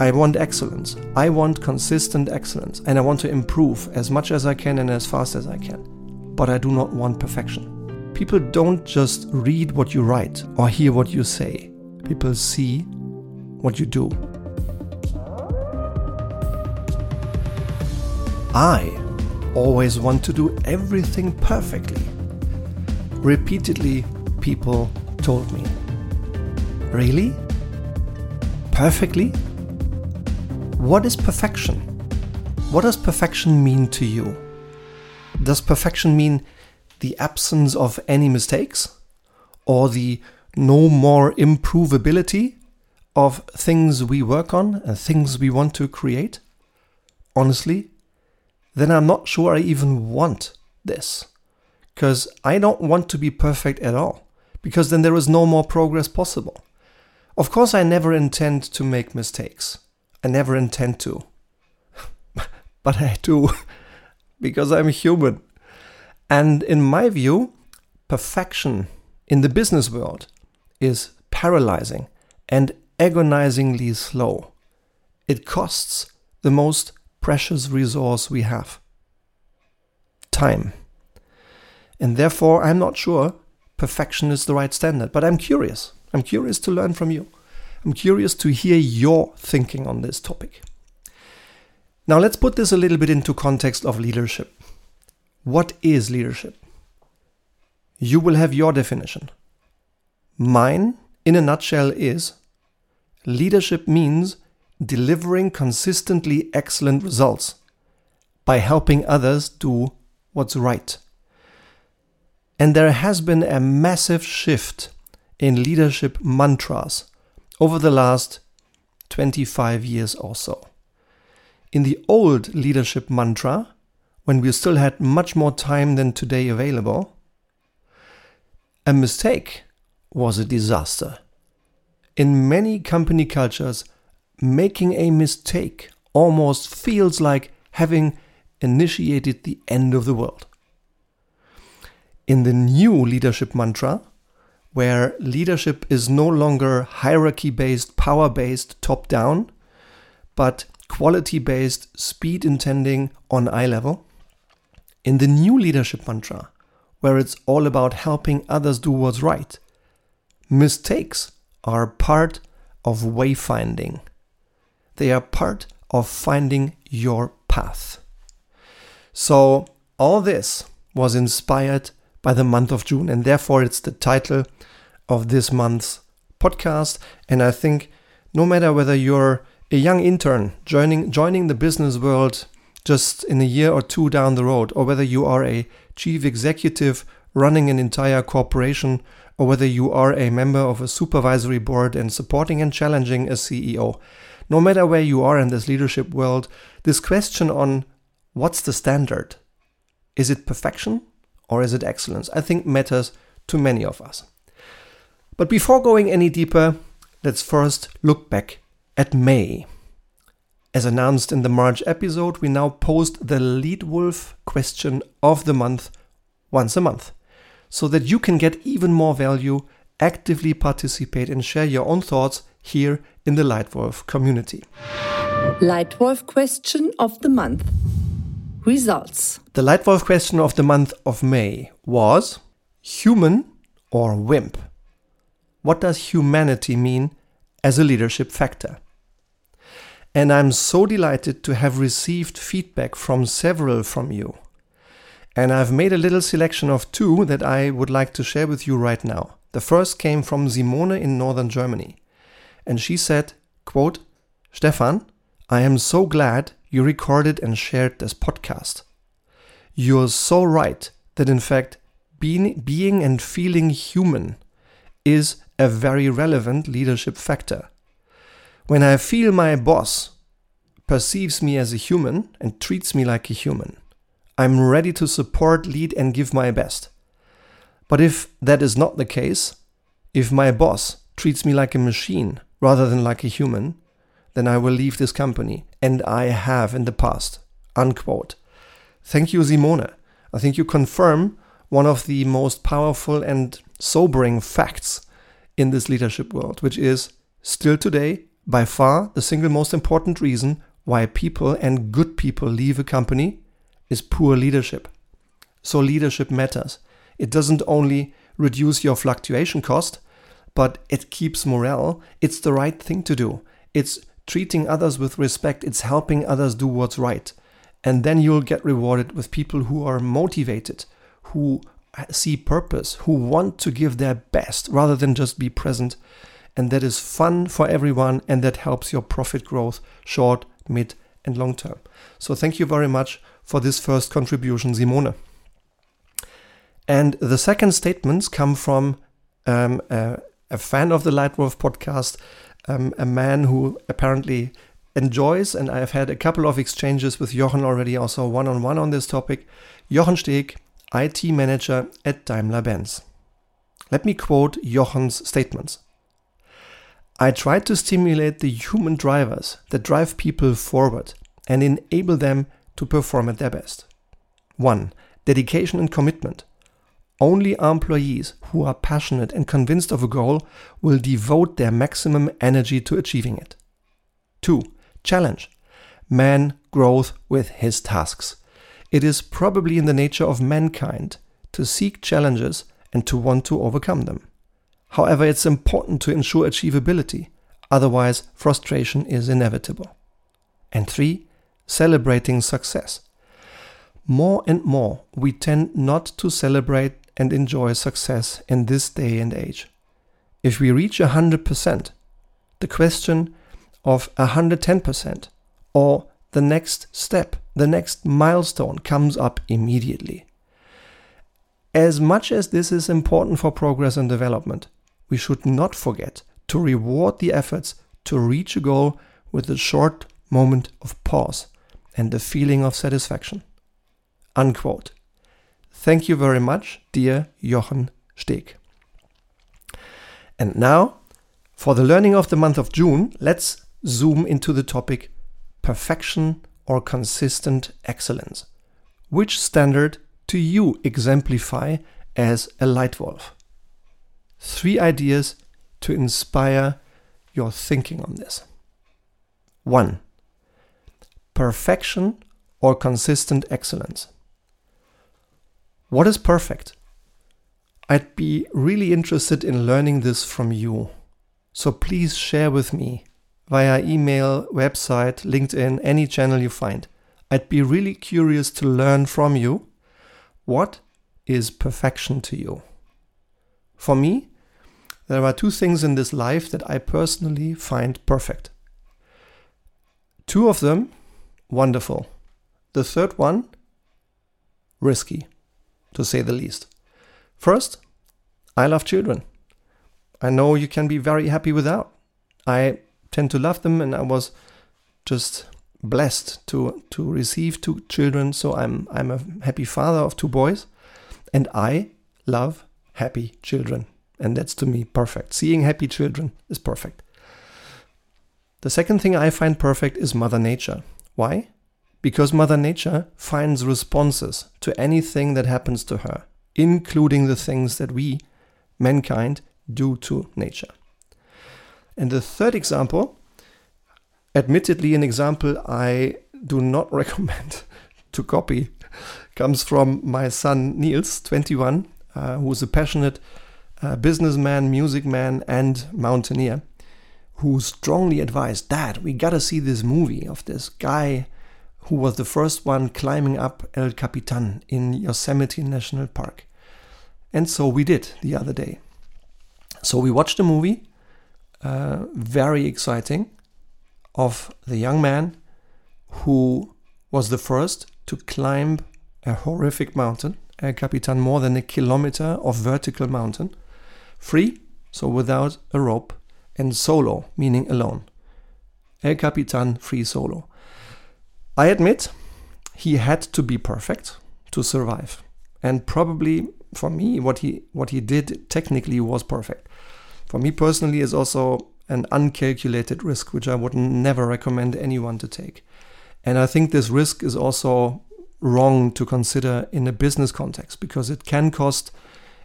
I want excellence. I want consistent excellence. And I want to improve as much as I can and as fast as I can. But I do not want perfection. People don't just read what you write or hear what you say, people see what you do. I always want to do everything perfectly. Repeatedly, people told me. Really? Perfectly? What is perfection? What does perfection mean to you? Does perfection mean the absence of any mistakes? Or the no more improvability of things we work on and things we want to create? Honestly, then I'm not sure I even want this. Because I don't want to be perfect at all, because then there is no more progress possible. Of course, I never intend to make mistakes. I never intend to. but I do, because I'm human. And in my view, perfection in the business world is paralyzing and agonizingly slow. It costs the most precious resource we have time. And therefore, I'm not sure perfection is the right standard, but I'm curious. I'm curious to learn from you. I'm curious to hear your thinking on this topic. Now, let's put this a little bit into context of leadership. What is leadership? You will have your definition. Mine, in a nutshell, is leadership means delivering consistently excellent results by helping others do what's right. And there has been a massive shift in leadership mantras over the last 25 years or so. In the old leadership mantra, when we still had much more time than today available, a mistake was a disaster. In many company cultures, making a mistake almost feels like having initiated the end of the world. In the new leadership mantra, where leadership is no longer hierarchy based, power based, top down, but quality based, speed intending on eye level, in the new leadership mantra, where it's all about helping others do what's right, mistakes are part of wayfinding. They are part of finding your path. So, all this was inspired by the month of June, and therefore it's the title of this month's podcast. And I think no matter whether you're a young intern joining joining the business world just in a year or two down the road, or whether you are a chief executive running an entire corporation, or whether you are a member of a supervisory board and supporting and challenging a CEO, no matter where you are in this leadership world, this question on what's the standard? Is it perfection or is it excellence? I think matters to many of us. But before going any deeper, let's first look back at May. As announced in the March episode, we now post the Leitwolf question of the month once a month so that you can get even more value, actively participate, and share your own thoughts here in the Leitwolf community. Leitwolf question of the month. Results. The Leitwolf question of the month of May was human or wimp? What does humanity mean as a leadership factor? And I'm so delighted to have received feedback from several from you. And I've made a little selection of two that I would like to share with you right now. The first came from Simone in northern Germany. And she said, quote, Stefan, I am so glad you recorded and shared this podcast. You're so right that, in fact, being, being and feeling human is a very relevant leadership factor. When I feel my boss perceives me as a human and treats me like a human, I'm ready to support, lead, and give my best. But if that is not the case, if my boss treats me like a machine rather than like a human, then I will leave this company. And I have in the past. Unquote. Thank you, Simone. I think you confirm one of the most powerful and sobering facts in this leadership world, which is still today, by far the single most important reason why people and good people leave a company is poor leadership. So leadership matters. It doesn't only reduce your fluctuation cost, but it keeps morale. It's the right thing to do. It's treating others with respect. It's helping others do what's right. And then you'll get rewarded with people who are motivated, who see purpose, who want to give their best rather than just be present. And that is fun for everyone and that helps your profit growth short, mid, and long term. So thank you very much for this first contribution, Simone. And the second statements come from um, a, fan of the Leitwolf podcast, um, a man who apparently enjoys, and I've had a couple of exchanges with Jochen already, also one on one on this topic. Jochen Steg, IT manager at Daimler Benz. Let me quote Jochen's statements. I try to stimulate the human drivers that drive people forward and enable them to perform at their best. 1. Dedication and commitment. Only employees who are passionate and convinced of a goal will devote their maximum energy to achieving it. 2. Challenge. Man grows with his tasks. It is probably in the nature of mankind to seek challenges and to want to overcome them. However, it's important to ensure achievability, otherwise, frustration is inevitable. And 3. Celebrating success. More and more, we tend not to celebrate and enjoy success in this day and age. If we reach 100%, the question of 110% or the next step, the next milestone comes up immediately. As much as this is important for progress and development, we should not forget to reward the efforts to reach a goal with a short moment of pause and the feeling of satisfaction. Unquote. Thank you very much, dear Jochen Steg. And now, for the learning of the month of June, let's zoom into the topic perfection or consistent excellence. Which standard do you exemplify as a light Leitwolf? Three ideas to inspire your thinking on this. 1. Perfection or consistent excellence. What is perfect? I'd be really interested in learning this from you. So please share with me via email, website, LinkedIn, any channel you find. I'd be really curious to learn from you what is perfection to you. For me, there are two things in this life that I personally find perfect. Two of them, wonderful. The third one, risky to say the least. First, I love children. I know you can be very happy without. I tend to love them, and I was just blessed to to receive two children. So I'm I'm a happy father of two boys, and I love happy children, and that's to me perfect. Seeing happy children is perfect. The second thing I find perfect is Mother Nature. Why? Because Mother Nature finds responses to anything that happens to her, including the things that we, mankind, do to nature. And the third example, admittedly, an example I do not recommend to copy, comes from my son Niels, 21, uh, who is a passionate uh, businessman, music man, and mountaineer, who strongly advised, Dad, we gotta see this movie of this guy who was the first one climbing up El Capitan in Yosemite National Park. And so we did the other day. So we watched a movie, uh, very exciting, of the young man who was the first to climb a horrific mountain, El Capitan, more than a kilometer of vertical mountain, free, so without a rope, and solo, meaning alone. El Capitan free solo. I admit he had to be perfect to survive. And probably for me, what he what he did technically was perfect. For me personally, is also an uncalculated risk, which I would never recommend anyone to take. And I think this risk is also wrong to consider in a business context because it can cost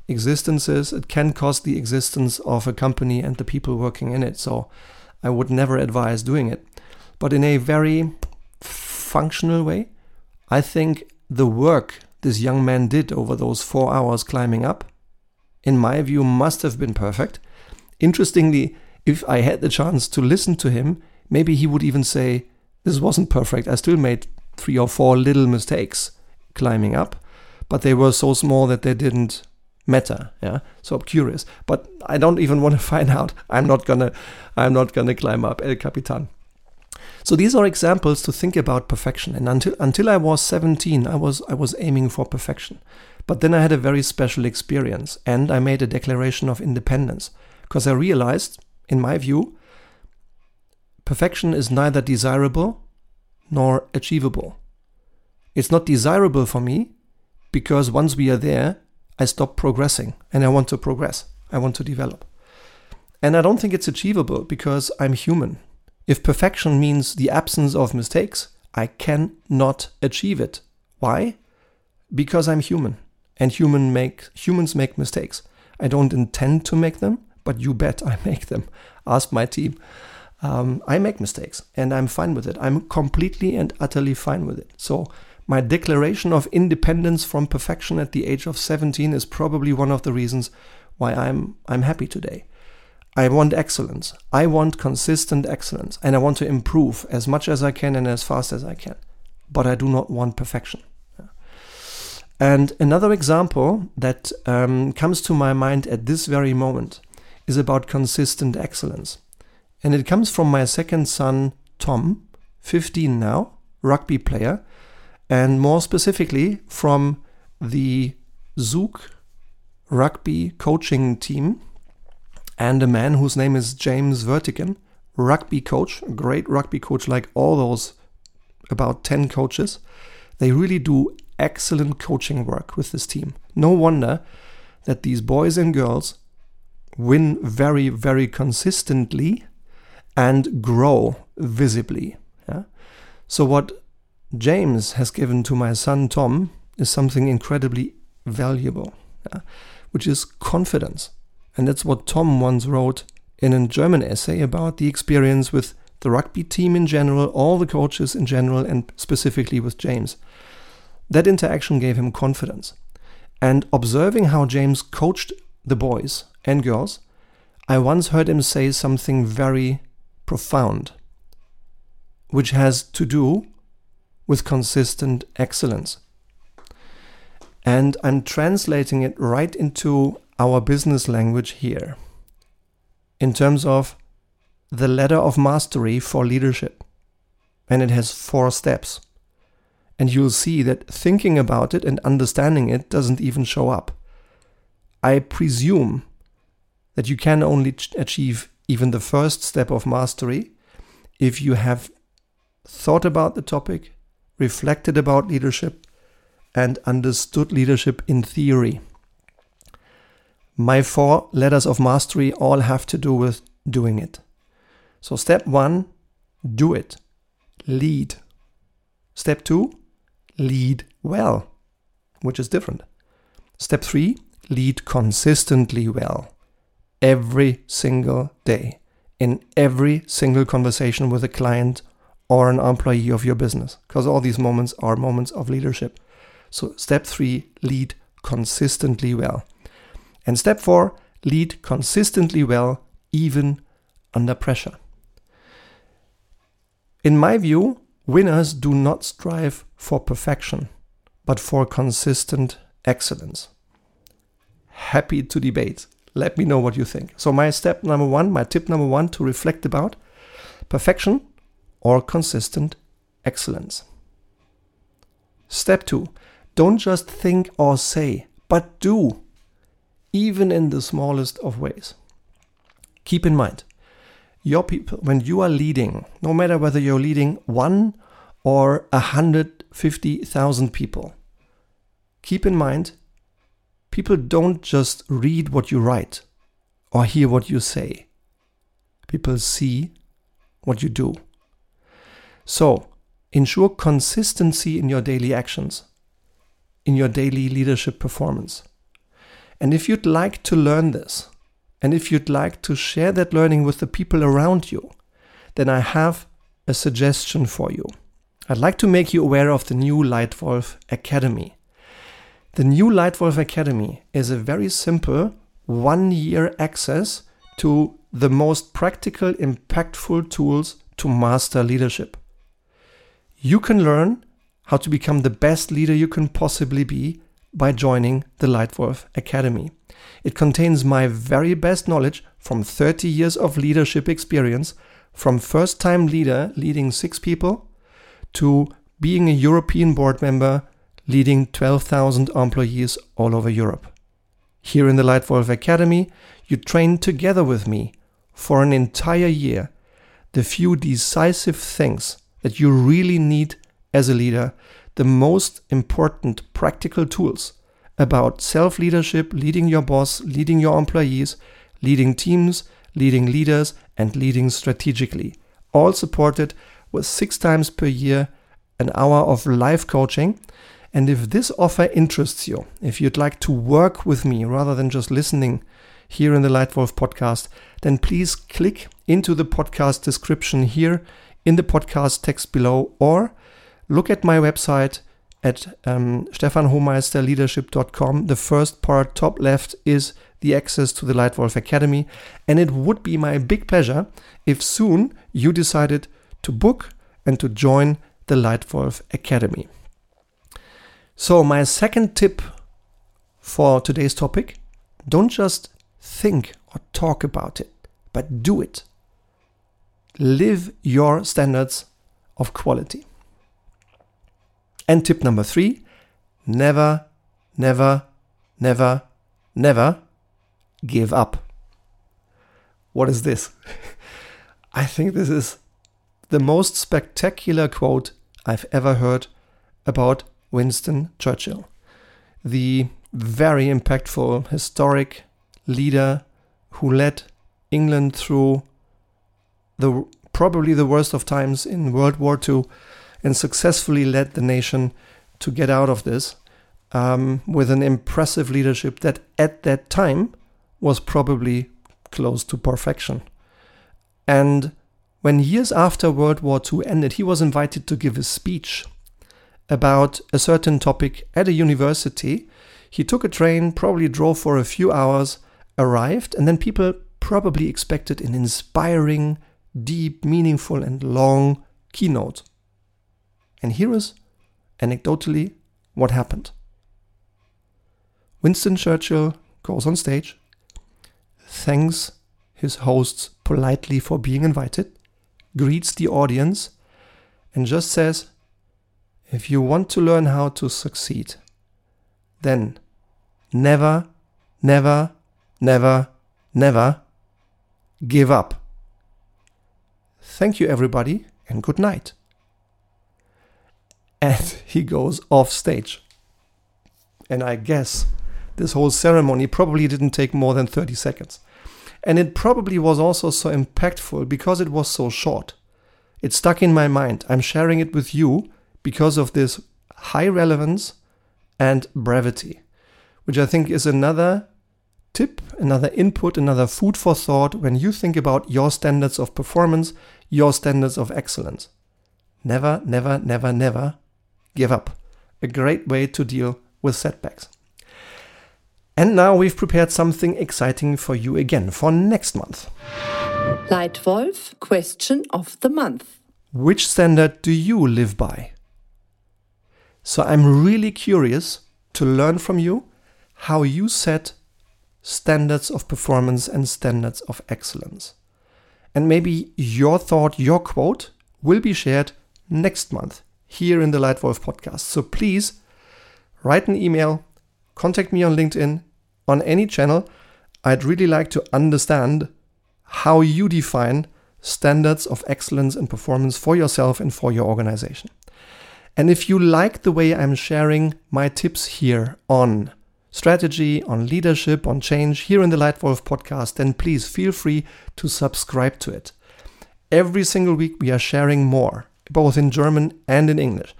existences, it can cost the existence of a company and the people working in it. So I would never advise doing it. But in a very functional way, I think the work this young man did over those four hours climbing up, in my view, must have been perfect. Interestingly, if I had the chance to listen to him, maybe he would even say, This wasn't perfect. I still made three or four little mistakes climbing up, but they were so small that they didn't matter. Yeah? So i'm curious. But i don't even want to find out. I'm not gonna i'm not gonna climb up el capitan so these are examples to think about perfection and until until i was 17 i was i was aiming for perfection but then i had a very special experience and i made a declaration of independence because i realized in my view perfection is neither desirable nor achievable it's not desirable for me because once we are there I stop progressing and I want to progress. I want to develop. And I don't think it's achievable because I'm human. If perfection means the absence of mistakes, I cannot achieve it. Why? Because I'm human and human make, humans make mistakes. I don't intend to make them, but you bet I make them. Ask my team. Um, I make mistakes and I'm fine with it. I'm completely and utterly fine with it. So my declaration of independence from perfection at the age of 17 is probably one of the reasons why I'm I'm happy today. I want excellence. I want consistent excellence and I want to improve as much as I can and as fast as I can. But I do not want perfection. And another example that um, comes to my mind at this very moment is about consistent excellence. And it comes from my second son, Tom, 15 now, rugby player, and more specifically from the Zug rugby coaching team and a man whose name is James Vertigan, rugby coach, great rugby coach like all those about 10 coaches. They really do excellent coaching work with this team. No wonder that these boys and girls win very, very consistently and grow visibly. Yeah? So, what James has given to my son Tom is something incredibly valuable, yeah, which is confidence. And that's what Tom once wrote in a German essay about the experience with the rugby team in general, all the coaches in general, and specifically with James. That interaction gave him confidence. And observing how James coached the boys and girls, I once heard him say something very profound, which has to do with consistent excellence. And I'm translating it right into our business language here in terms of the ladder of mastery for leadership. And it has four steps. And you'll see that thinking about it and understanding it doesn't even show up. I presume that you can only achieve even the first step of mastery if you have thought about the topic, reflected about leadership, and understood leadership in theory. My four letters of mastery all have to do with doing it. So, step one, do it, lead. Step two, lead well, which is different. Step three, lead consistently well, every single day, in every single conversation with a client or an employee of your business because all these moments are moments of leadership. So, step three, lead consistently well. And step four, lead consistently well, even under pressure. In my view, winners do not strive for perfection, but for consistent excellence. Happy to debate. Let me know what you think. So, my step number one, my tip number one to reflect about perfection or consistent excellence. Step 2. Don't just think or say, but do, even in the smallest of ways. Keep in mind, your people, when you are leading, no matter whether you're leading one or 150,000 people, keep in mind, people don't just read what you write or hear what you say. People see what you do. So, ensure consistency in your daily actions, in your daily leadership performance. And if you'd like to learn this, and if you'd like to share that learning with the people around you, then I have a suggestion for you. I'd like to make you aware of the new Leitwolf Academy. The new Leitwolf Academy is a very simple one year access to the most practical, impactful tools to master leadership. You can learn how to become the best leader you can possibly be by joining the Leitwolf Academy. It contains my very best knowledge from 30 years of leadership experience, from first time leader leading six people to being a European board member leading 12,000 employees all over Europe. Here in the Leitwolf Academy, you train together with me for an entire year the few decisive things that you really need as a leader, the most important practical tools about self leadership, leading your boss, leading your employees, leading teams, leading leaders, and leading strategically. All supported with six times per year an hour of live coaching. And if this offer interests you, if you'd like to work with me rather than just listening here in the Leitwolf podcast, then please click into the podcast description here in the podcast text below or look at my website at um, stefanhomeisterleadership.com. The first part, top left, is the access to the Leitwolf Academy. And it would be my big pleasure if soon you decided to book and to join the Leitwolf Academy. So, my second tip for today's topic don't just think or talk about it, but do it. Live your standards of quality. And tip number three never, never, never, never give up. What is this? I think this is the most spectacular quote I've ever heard about Winston Churchill, the very impactful historic leader who led England through the probably the worst of times in World War II and successfully led the nation to get out of this um, with an impressive leadership that at that time was probably close to perfection. And when years after World War II ended, he was invited to give a speech about a certain topic at a university. He took a train, probably drove for a few hours, arrived, and then people probably expected an inspiring, deep, meaningful, and long keynote. And here is, anecdotally, what happened. Winston Churchill goes on stage, thanks his hosts politely for being invited, greets the audience, and just says, If you want to learn how to succeed, then never, never, never, never give up. Thank you, everybody, and good night and he goes off stage. And I guess this whole ceremony probably didn't take more than 30 seconds. And it probably was also so impactful because it was so short. It stuck in my mind. I'm sharing it with you because of this high relevance and brevity, which I think is another tip, another input, another food for thought when you think about your standards of performance, your standards of excellence. Never, never, never, never give up. A great way to deal with setbacks. And now we've prepared something exciting for you again for next month. Leitwolf question of the month. Which standard do you live by? So I'm really curious to learn from you how you set standards of performance and standards of excellence. And maybe your thought, your quote will be shared next month here in the Leitwolf podcast. So please write an email, contact me on LinkedIn, on any channel. I'd really like to understand how you define standards of excellence and performance for yourself and for your organization. And if you like the way I'm sharing my tips here on strategy, on leadership, on change here in the Leitwolf podcast, then please feel free to subscribe to it. Every single week we are sharing more both in German and in English.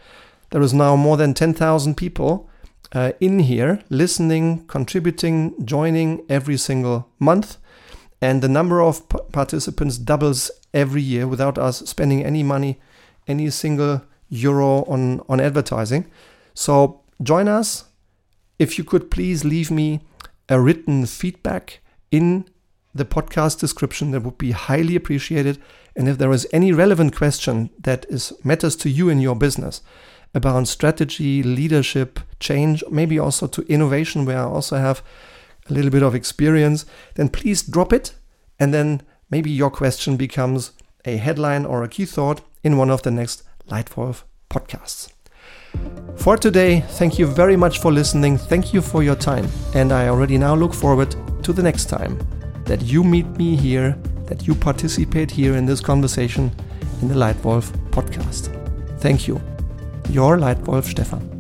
There is now more than 10,000 people uh, in here listening, contributing, joining every single month. and the number of participants doubles every year without us spending any money, any single euro on, on advertising. So join us. If you could please leave me a written feedback in the podcast description, that would be highly appreciated. And if there is any relevant question that is matters to you in your business about strategy, leadership, change, maybe also to innovation, where I also have a little bit of experience, then please drop it. And then maybe your question becomes a headline or a key thought in one of the next Leitwolf podcasts. For today, thank you very much for listening. Thank you for your time. And I already now look forward to the next time that you meet me here, that you participate here in this conversation in the Leitwolf podcast. Thank you. Your Leitwolf Stefan.